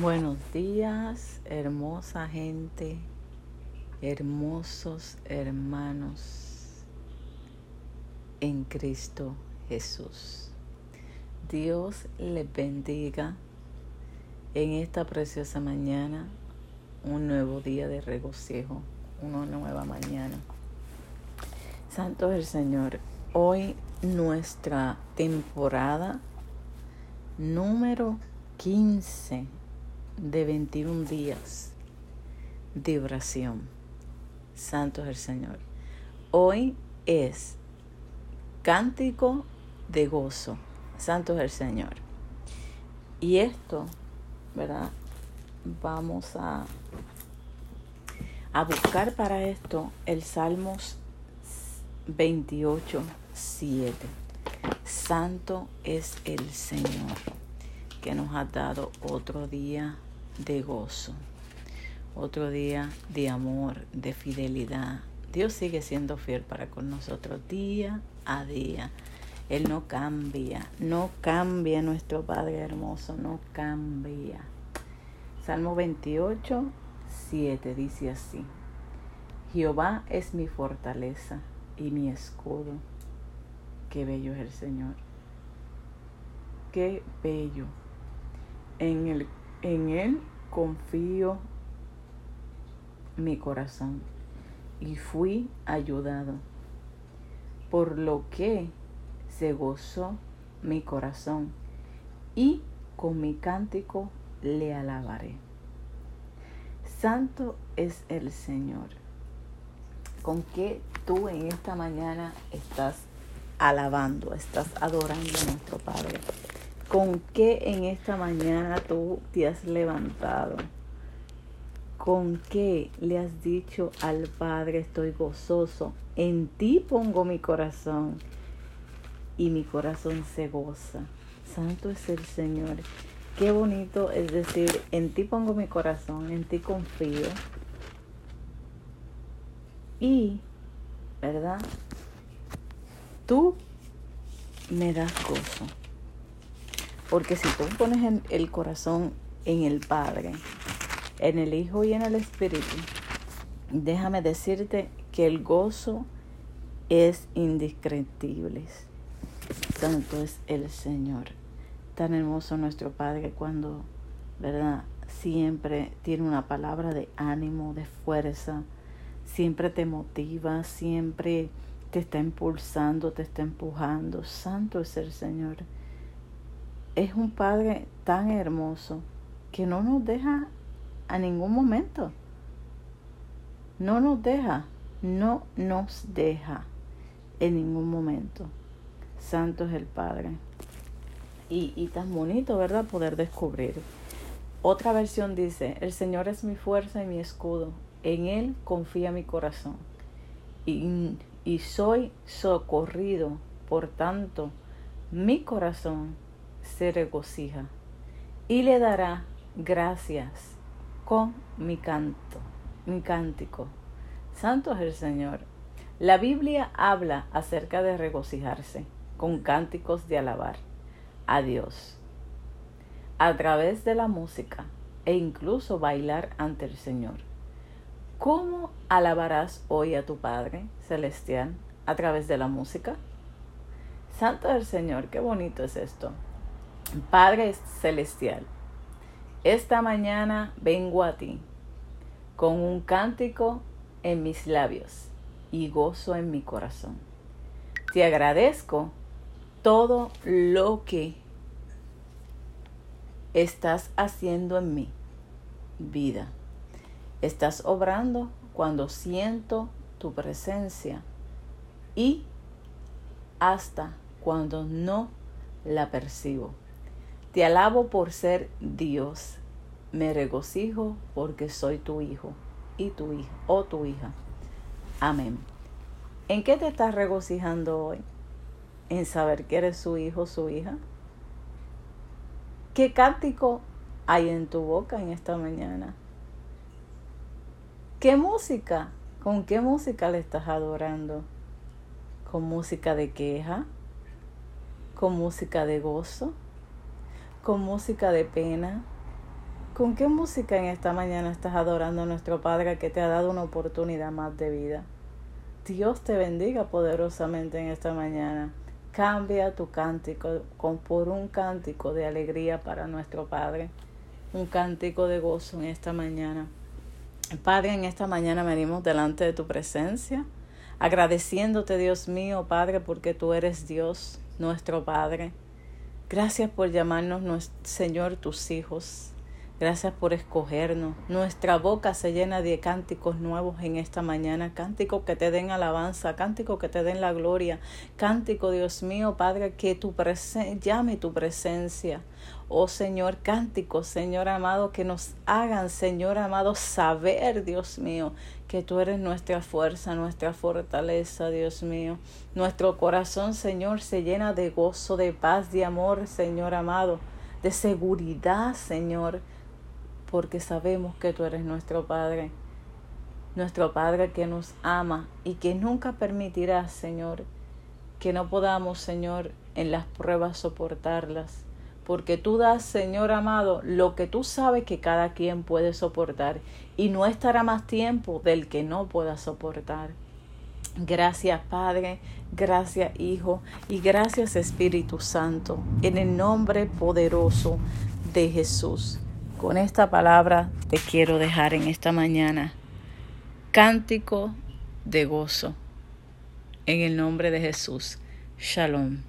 Buenos días, hermosa gente, hermosos hermanos en Cristo Jesús. Dios les bendiga en esta preciosa mañana, un nuevo día de regocijo, una nueva mañana. Santo es el Señor. Hoy nuestra temporada número 15 de 21 días de oración. Santo es el Señor. Hoy es cántico de gozo. Santo es el Señor. Y esto, ¿verdad? Vamos a, a buscar para esto el Salmos 28, 7. Santo es el Señor que nos ha dado otro día de gozo, otro día de amor, de fidelidad. Dios sigue siendo fiel para con nosotros día a día. Él no cambia, no cambia nuestro Padre hermoso, no cambia. Salmo 28, 7 dice así. Jehová es mi fortaleza y mi escudo. Qué bello es el Señor. Qué bello. En el en Él confío mi corazón y fui ayudado, por lo que se gozó mi corazón y con mi cántico le alabaré. Santo es el Señor. ¿Con qué tú en esta mañana estás alabando, estás adorando a nuestro Padre? ¿Con qué en esta mañana tú te has levantado? ¿Con qué le has dicho al Padre estoy gozoso? En ti pongo mi corazón y mi corazón se goza. Santo es el Señor. Qué bonito es decir, en ti pongo mi corazón, en ti confío. Y, ¿verdad? Tú me das gozo. Porque si tú pones el corazón en el Padre, en el Hijo y en el Espíritu, déjame decirte que el gozo es indescriptible. Santo es el Señor. Tan hermoso nuestro Padre cuando, ¿verdad? Siempre tiene una palabra de ánimo, de fuerza. Siempre te motiva, siempre te está impulsando, te está empujando. Santo es el Señor es un Padre tan hermoso que no nos deja a ningún momento. No nos deja, no nos deja en ningún momento. Santo es el Padre. Y, y tan bonito, ¿verdad? Poder descubrir. Otra versión dice, el Señor es mi fuerza y mi escudo. En Él confía mi corazón. Y, y soy socorrido. Por tanto, mi corazón se regocija y le dará gracias con mi canto, mi cántico. Santo es el Señor. La Biblia habla acerca de regocijarse con cánticos de alabar a Dios a través de la música e incluso bailar ante el Señor. ¿Cómo alabarás hoy a tu Padre Celestial a través de la música? Santo es el Señor, qué bonito es esto. Padre Celestial, esta mañana vengo a ti con un cántico en mis labios y gozo en mi corazón. Te agradezco todo lo que estás haciendo en mi vida. Estás obrando cuando siento tu presencia y hasta cuando no la percibo. Te alabo por ser Dios. Me regocijo porque soy tu hijo y tu hija o tu hija. Amén. ¿En qué te estás regocijando hoy? ¿En saber que eres su hijo, su hija? ¿Qué cántico hay en tu boca en esta mañana? ¿Qué música? ¿Con qué música le estás adorando? ¿Con música de queja? ¿Con música de gozo? Con música de pena, ¿Con qué música en esta mañana estás adorando a nuestro Padre que te ha dado una oportunidad más de vida? Dios te bendiga poderosamente en esta mañana. Cambia tu cántico con, por un cántico de alegría para nuestro Padre, un cántico de gozo en esta mañana. Padre, en esta mañana venimos delante de tu presencia, agradeciéndote, Dios mío, Padre, porque tú eres Dios, nuestro Padre. Gracias por llamarnos, Señor, tus hijos. Gracias por escogernos. Nuestra boca se llena de cánticos nuevos en esta mañana. Cánticos que te den alabanza, cánticos que te den la gloria. Cántico, Dios mío, Padre, que tu llame tu presencia. Oh Señor, cánticos, Señor amado, que nos hagan, Señor amado, saber, Dios mío, que tú eres nuestra fuerza, nuestra fortaleza, Dios mío. Nuestro corazón, Señor, se llena de gozo, de paz, de amor, Señor amado, de seguridad, Señor porque sabemos que tú eres nuestro Padre, nuestro Padre que nos ama y que nunca permitirá, Señor, que no podamos, Señor, en las pruebas soportarlas, porque tú das, Señor amado, lo que tú sabes que cada quien puede soportar y no estará más tiempo del que no pueda soportar. Gracias Padre, gracias Hijo y gracias Espíritu Santo, en el nombre poderoso de Jesús. Con esta palabra te quiero dejar en esta mañana. Cántico de gozo. En el nombre de Jesús. Shalom.